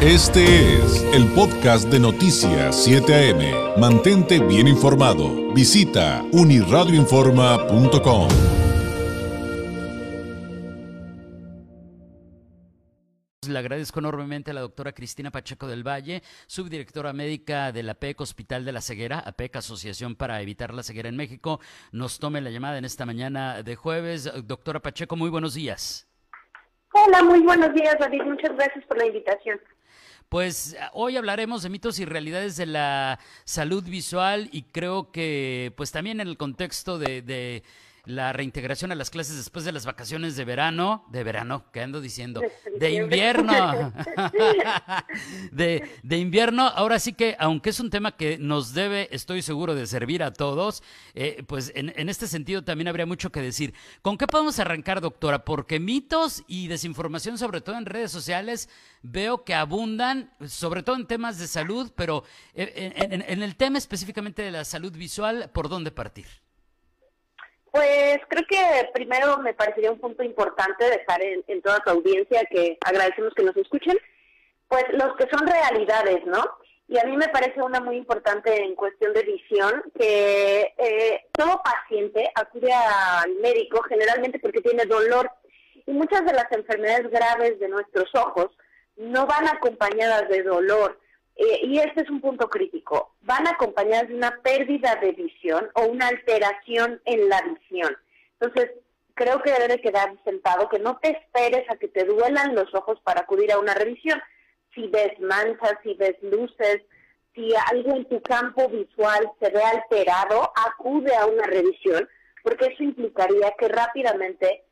Este es el podcast de Noticias 7 AM. Mantente bien informado. Visita uniradioinforma.com. Le agradezco enormemente a la doctora Cristina Pacheco del Valle, subdirectora médica de la APEC Hospital de la Ceguera, APEC Asociación para Evitar la Ceguera en México. Nos tome la llamada en esta mañana de jueves. Doctora Pacheco, muy buenos días. Hola, muy buenos días, David. Muchas gracias por la invitación. Pues hoy hablaremos de mitos y realidades de la salud visual y creo que pues también en el contexto de, de la reintegración a las clases después de las vacaciones de verano, de verano, ¿qué ando diciendo? De invierno. de, de, invierno. Ahora sí que, aunque es un tema que nos debe, estoy seguro, de servir a todos, eh, pues en, en, este sentido también habría mucho que decir. ¿Con qué podemos arrancar, doctora? Porque mitos y desinformación, sobre todo en redes sociales, veo que abundan, sobre todo en temas de salud, pero eh, en, en, en el tema específicamente de la salud visual, ¿por dónde partir? Pues creo que primero me parecería un punto importante dejar en, en, toda tu audiencia, que agradecemos que nos escuchen, pues los que son realidades, ¿no? Y a mí me parece una muy importante en cuestión de visión, que eh, todo paciente acude al médico generalmente porque tiene dolor y muchas de las enfermedades graves de nuestros ojos no van acompañadas de dolor eh, y este es un punto crítico, van acompañadas de una pérdida de visión o una alteración en la visión. Entonces, creo que debe quedar sentado que no te esperes a que te duelan los ojos para acudir a una revisión. Si ves manchas, si ves luces, si algo en tu campo visual se ve alterado, acude a una revisión, porque eso implicaría que rápidamente,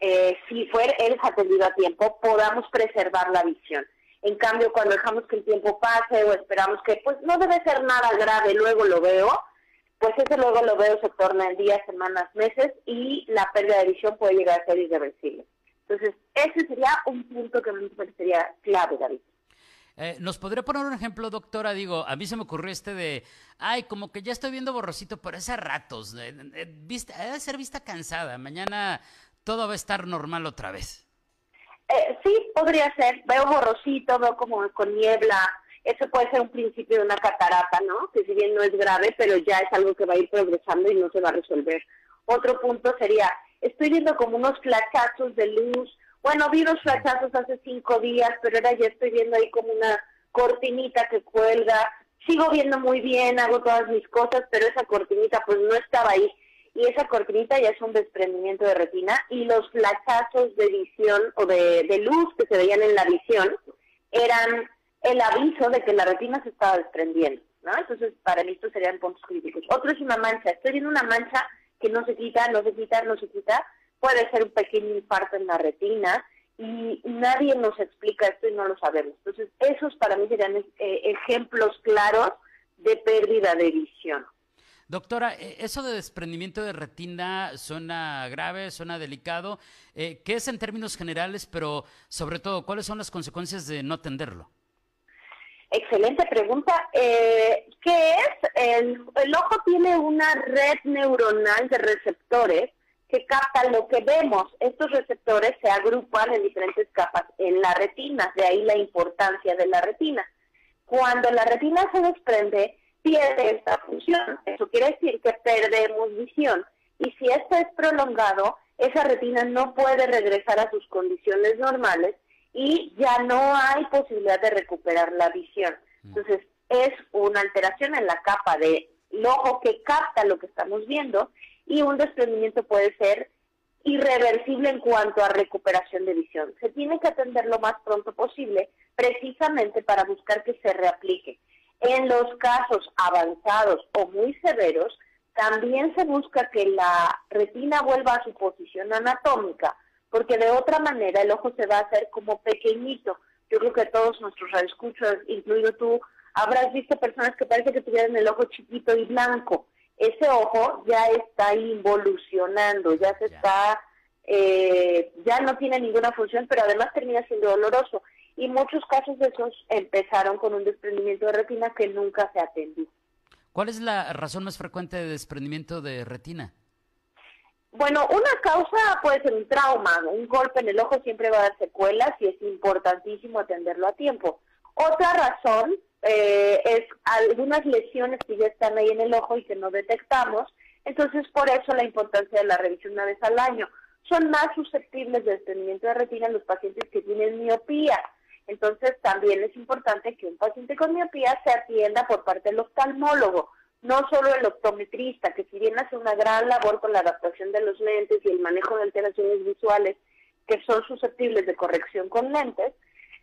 eh, si fuera el atendido a tiempo, podamos preservar la visión. En cambio, cuando dejamos que el tiempo pase o esperamos que pues no debe ser nada grave, luego lo veo, pues ese luego lo veo se torna en días, semanas, meses y la pérdida de visión puede llegar a ser irreversible. Entonces, ese sería un punto que me parecería clave, David. Eh, ¿Nos podría poner un ejemplo, doctora? Digo, a mí se me ocurrió este de, ay, como que ya estoy viendo borrosito, pero a ratos, eh, eh, vista, debe ser vista cansada, mañana todo va a estar normal otra vez. Eh, sí, podría ser. Veo borrosito, veo como con niebla. Eso puede ser un principio de una catarata, ¿no? Que si bien no es grave, pero ya es algo que va a ir progresando y no se va a resolver. Otro punto sería, estoy viendo como unos flachazos de luz. Bueno, vi los flachazos hace cinco días, pero ahora ya estoy viendo ahí como una cortinita que cuelga. Sigo viendo muy bien, hago todas mis cosas, pero esa cortinita pues no estaba ahí y esa cortinita ya es un desprendimiento de retina y los flachazos de visión o de, luz que se veían en la visión eran el aviso de que la retina se estaba desprendiendo, ¿no? Entonces, para mí estos serían puntos críticos. Otro es una mancha. Estoy viendo una mancha que no se quita, no se quita, no se quita. Puede ser un pequeño infarto en la retina y nadie nos explica esto y no lo sabemos. Entonces, esos para mí serían eh, ejemplos claros de pérdida de visión. Doctora, eh, eso de desprendimiento de retina suena grave, suena delicado. Eh, ¿Qué es en términos generales, pero sobre todo, cuáles son las consecuencias de no atenderlo? Excelente pregunta. Eh, ¿Qué es? El, el, ojo tiene una red neuronal de receptores que captan lo que vemos. Estos receptores se agrupan en diferentes capas en la retina, de ahí la importancia de la retina. Cuando la retina se desprende, pierde esta función. Eso quiere decir que perdemos visión. Y si esto es prolongado, esa retina no puede regresar a sus condiciones normales y ya no hay posibilidad de recuperar la visión. Entonces, es una alteración en la capa del ojo que capta lo que estamos viendo y un desprendimiento puede ser irreversible en cuanto a recuperación de visión. Se tiene que atender lo más pronto posible precisamente para buscar que se reaplique. En los casos avanzados o muy severos, también se busca que la retina vuelva a su posición anatómica, porque de otra manera el ojo se va a hacer como pequeñito. Yo creo que todos nuestros radioescuchos, incluido tú, habrás visto personas que parece que tuvieran el ojo chiquito y blanco. Ese ojo ya está involucionando, ya se está, eh, ya no tiene ninguna función, pero además termina siendo doloroso y muchos casos de esos empezaron con un desprendimiento de retina que nunca se atendió. ¿Cuál es la razón más frecuente de desprendimiento de retina? Bueno, una causa puede ser un trauma, un golpe en el ojo siempre va a dar secuelas y es importantísimo atenderlo a tiempo. Otra razón eh, es algunas lesiones que ya están ahí en el ojo y que no detectamos, entonces por eso la importancia de la revisión una vez al año. Son más susceptibles de desprendimiento de retina los pacientes que tienen miopía. Entonces también es importante que un paciente con miopía se atienda por parte del oftalmólogo, no solo el optometrista, que si bien hace una gran labor con la adaptación de los lentes y el manejo de alteraciones visuales que son susceptibles de corrección con lentes,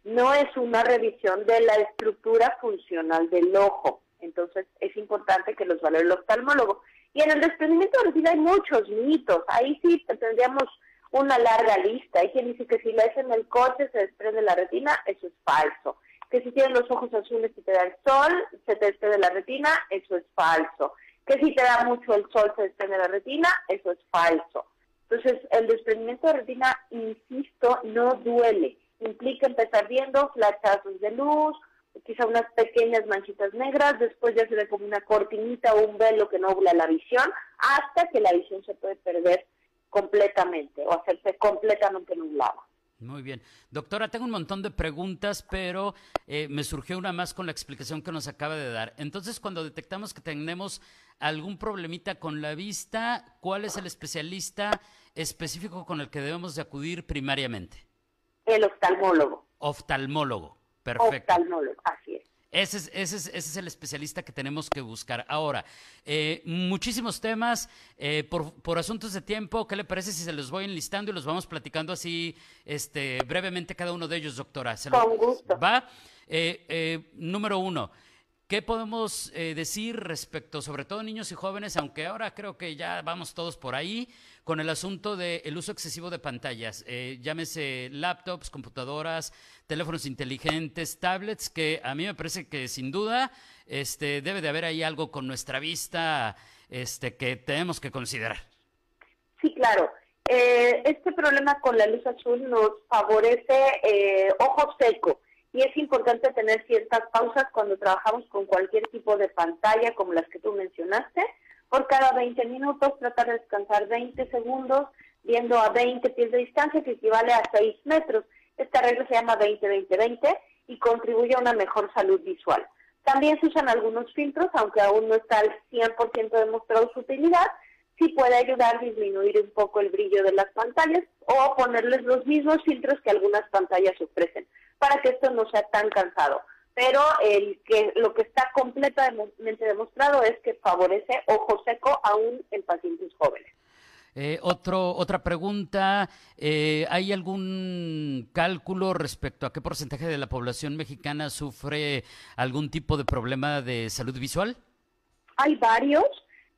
no es una revisión de la estructura funcional del ojo. Entonces es importante que los valore el oftalmólogo. Y en el desprendimiento de retina hay muchos mitos. Ahí sí tendríamos una larga lista. Hay quien dice que si lees en el coche se desprende la retina, eso es falso. Que si tienes los ojos azules y te da el sol, se te desprende la retina, eso es falso. Que si te da mucho el sol se desprende la retina, eso es falso. Entonces, el desprendimiento de retina, insisto, no duele implica empezar viendo flachazos de luz, quizá unas pequeñas manchitas negras, después ya se ve como una cortinita o un velo que nubla la visión, hasta que la visión se puede perder completamente o hacerse completamente nublada. Muy bien. Doctora, tengo un montón de preguntas, pero eh, me surgió una más con la explicación que nos acaba de dar. Entonces, cuando detectamos que tenemos algún problemita con la vista, ¿cuál es el especialista específico con el que debemos de acudir primariamente? el oftalmólogo. Oftalmólogo, perfecto. Oftalmólogo, así. Ese es, ese, es, ese es, el especialista que tenemos que buscar. Ahora, eh, muchísimos temas, eh, por, por, asuntos de tiempo, ¿qué le parece si se los voy enlistando y los vamos platicando así este, brevemente cada uno de ellos, doctora? Con gusto. ¿Va? Eh, número uno, ¿Qué podemos eh, decir respecto, sobre todo niños y jóvenes, aunque ahora creo que ya vamos todos por ahí, con el asunto del uso excesivo de pantallas? Eh, llámese laptops, computadoras, teléfonos inteligentes, tablets, que a mí me parece que sin duda este, debe de haber ahí algo con nuestra vista este, que tenemos que considerar. Sí, claro. Eh, este problema con la luz azul nos favorece ojo seco y es importante tener ciertas pausas cuando trabajamos con cualquier tipo de pantalla como las que tú mencionaste. Por cada 20 minutos tratar de descansar 20 segundos viendo a 20 pies de distancia que equivale a 6 metros. Esta regla se llama 20-20-20 y contribuye a una mejor salud visual. También se usan algunos filtros, aunque aún no está al 100% demostrado su utilidad, sí puede ayudar a disminuir un poco el brillo de las pantallas o ponerles los mismos filtros que algunas pantallas ofrecen para que esto no sea tan cansado. Pero el que lo que está completamente demostrado es que favorece ojo seco aún en pacientes jóvenes. Eh, otro, otra pregunta, eh, ¿hay algún cálculo respecto a qué porcentaje de la población mexicana sufre algún tipo de problema de salud visual? Hay varios.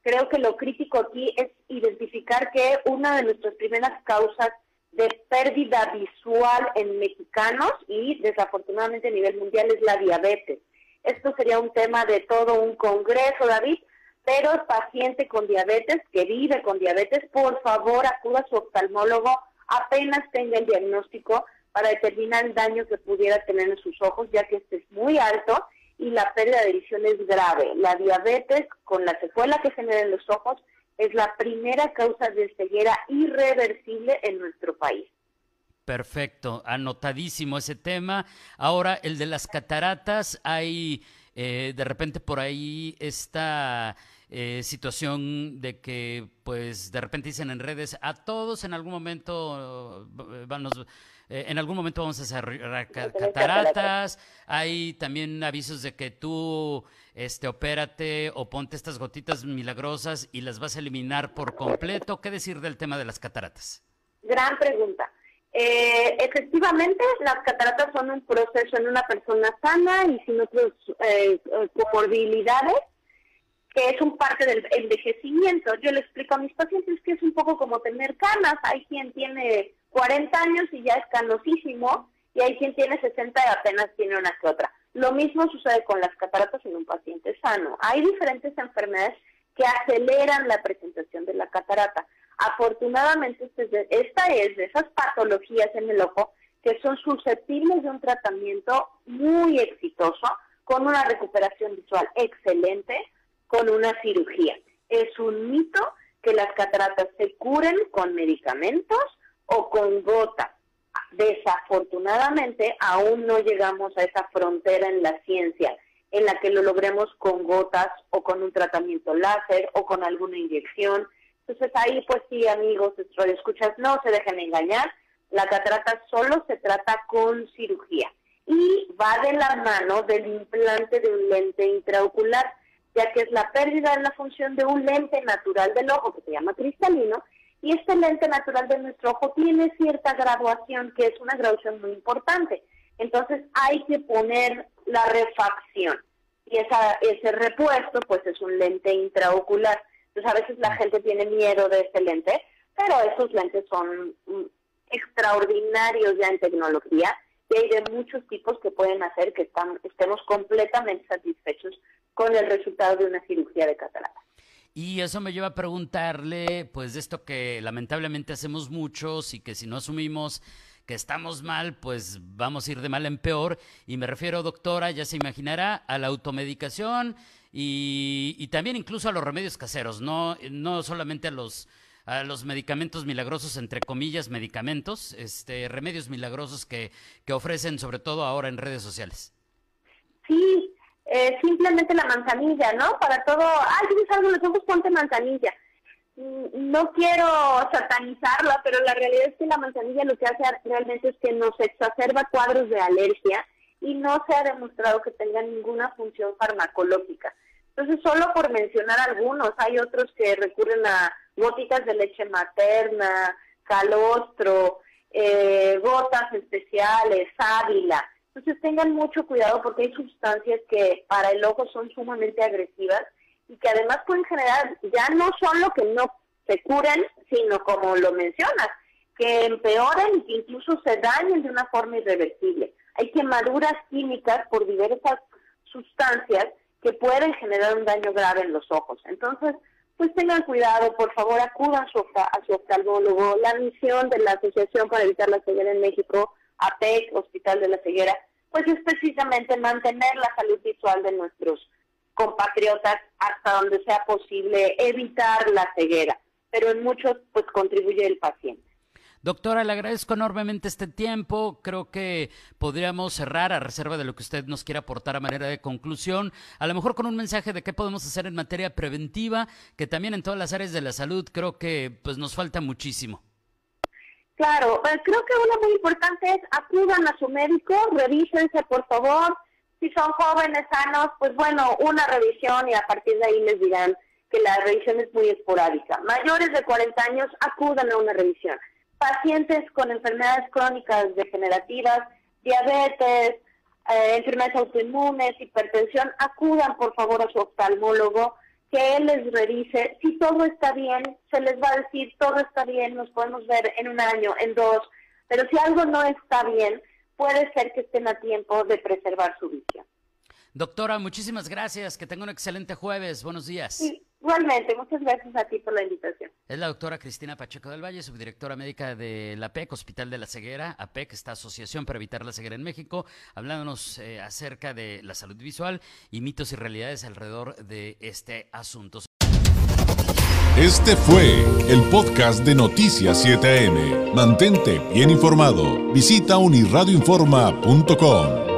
Creo que lo crítico aquí es identificar que una de nuestras primeras causas de pérdida visual en mexicanos y desafortunadamente a nivel mundial es la diabetes. Esto sería un tema de todo un congreso, David, pero el paciente con diabetes, que vive con diabetes, por favor acuda a su oftalmólogo apenas tenga el diagnóstico para determinar el daño que pudiera tener en sus ojos, ya que este es muy alto y la pérdida de visión es grave. La diabetes, con la secuela que genera en los ojos, es la primera causa de ceguera irreversible en nuestro país. Perfecto, anotadísimo ese tema. Ahora, el de las cataratas, hay eh, de repente por ahí esta eh, situación de que, pues, de repente dicen en redes, a todos en algún momento eh, en algún momento vamos a cataratas. Hay también avisos de que tú este, opérate o ponte estas gotitas milagrosas y las vas a eliminar por completo. ¿Qué decir del tema de las cataratas? Gran pregunta. Eh, efectivamente, las cataratas son un proceso en una persona sana y sin otras eh, comorbilidades, que es un parte del envejecimiento. Yo le explico a mis pacientes que es un poco como tener canas. Hay quien tiene 40 años y ya es canosísimo, y hay quien tiene 60 y apenas tiene una que otra. Lo mismo sucede con las cataratas en un paciente sano. Hay diferentes enfermedades que aceleran la presentación de la catarata. Afortunadamente, este esta es de esas patologías en el ojo que son susceptibles de un tratamiento muy exitoso, con una recuperación visual excelente, con una cirugía. Es un mito que las cataratas se curen con medicamentos o con gotas Desafortunadamente, aún no llegamos a esa frontera en la ciencia en la que lo logremos con gotas o con un tratamiento láser o con alguna inyección. Entonces ahí pues sí, amigos, escuchas, no se dejen engañar, la catarata solo se trata con cirugía y va de la mano del implante de un lente intraocular, ya que es la pérdida de la función de un lente natural del ojo que se llama cristalino y este lente natural de nuestro ojo tiene cierta graduación, que es una graduación muy importante. Entonces hay que poner la refacción. Y esa, ese repuesto, pues es un lente intraocular. Entonces a veces la gente tiene miedo de este lente, pero esos lentes son mm, extraordinarios ya en tecnología y hay de muchos tipos que pueden hacer que estemos completamente satisfechos con el resultado de una cirugía de catarata. Y eso me lleva a preguntarle, pues, de esto que lamentablemente hacemos muchos y que si no asumimos que estamos mal, pues vamos a ir de mal en peor. Y me refiero, doctora, ya se imaginará, a la automedicación y, también incluso a los remedios caseros, no, no solamente a los a los medicamentos milagrosos, entre comillas, medicamentos, este, remedios milagrosos que, que ofrecen sobre todo ahora en redes sociales. Eh, simplemente la manzanilla, ¿no? Para todo, ay, tienes algo en los ojos, ponte manzanilla. Mm, no quiero satanizarla, pero la realidad es que la manzanilla lo que hace realmente es que nos exacerba cuadros de alergia y no se ha demostrado que tenga ninguna función farmacológica. Entonces, solo por mencionar algunos, hay otros que recurren a gotitas de leche materna, calostro, eh, gotas especiales, sábila. Entonces tengan mucho cuidado porque hay sustancias que para el ojo son sumamente agresivas y que además pueden generar, ya no son lo que no se curen, sino como lo mencionas, que empeoren y que incluso se dañen de una forma irreversible. Hay quemaduras químicas por diversas sustancias que pueden generar un daño grave en los ojos. Entonces, pues tengan cuidado, por favor, acudan a su, a su oftalmólogo. La misión de la Asociación para Evitar la Ceguera en México APEC, Hospital de la Ceguera, pues es precisamente mantener la salud visual de nuestros compatriotas hasta donde sea posible, evitar la ceguera, pero en muchos pues contribuye el paciente. Doctora, le agradezco enormemente este tiempo. Creo que podríamos cerrar a reserva de lo que usted nos quiera aportar a manera de conclusión, a lo mejor con un mensaje de qué podemos hacer en materia preventiva, que también en todas las áreas de la salud creo que pues nos falta muchísimo. Claro, pues, creo que una muy importante es acudan a su médico, revísense por favor. Si son jóvenes sanos, pues bueno, una revisión y a partir de ahí les dirán que la revisión es muy esporádica. Mayores de 40 años acudan a una revisión. Pacientes con enfermedades crónicas degenerativas, diabetes, eh, enfermedades autoinmunes, hipertensión, acudan por favor a su oftalmólogo que él les revise. Si todo está bien, se les va a decir, todo está bien, nos podemos ver en un año, en dos, pero si algo no está bien, puede ser que estén a tiempo de preservar su visión. Doctora, muchísimas gracias, que tenga un excelente jueves, buenos días. Igualmente, muchas gracias a ti por la invitación. Es la doctora Cristina Pacheco del Valle, subdirectora médica de la APEC, Hospital de la Ceguera, APEC, esta Asociación para Evitar la Ceguera en México, hablándonos eh, acerca de la salud visual y mitos y realidades alrededor de este asunto. Este fue el podcast de Noticias 7am. Mantente bien informado. Visita unirradioinforma.com.